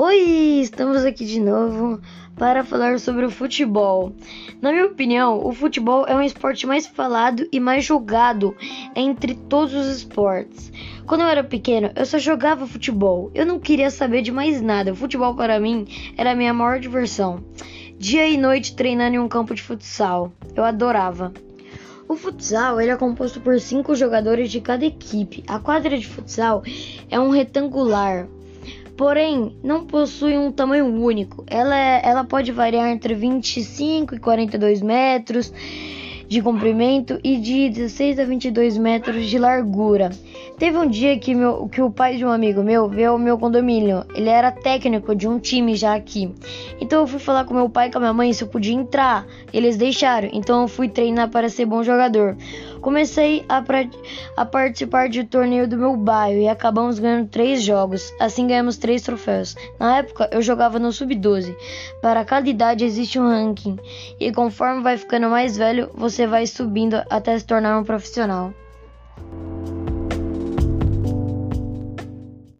Oi, estamos aqui de novo para falar sobre o futebol. Na minha opinião, o futebol é um esporte mais falado e mais jogado entre todos os esportes. Quando eu era pequeno, eu só jogava futebol. Eu não queria saber de mais nada. O futebol para mim era a minha maior diversão. Dia e noite treinando em um campo de futsal. Eu adorava. O futsal ele é composto por cinco jogadores de cada equipe. A quadra de futsal é um retangular, porém não possui um tamanho único. Ela, é, ela pode variar entre 25 e 42 metros de comprimento e de 16 a 22 metros de largura. Teve um dia que, meu, que o pai de um amigo meu veio ao meu condomínio. Ele era técnico de um time já aqui. Então eu fui falar com meu pai e com a minha mãe se eu podia entrar. Eles deixaram. Então eu fui treinar para ser bom jogador. Comecei a, a participar de torneio do meu bairro e acabamos ganhando três jogos. Assim ganhamos três troféus. Na época eu jogava no sub-12. Para cada idade existe um ranking. E conforme vai ficando mais velho, você vai subindo até se tornar um profissional.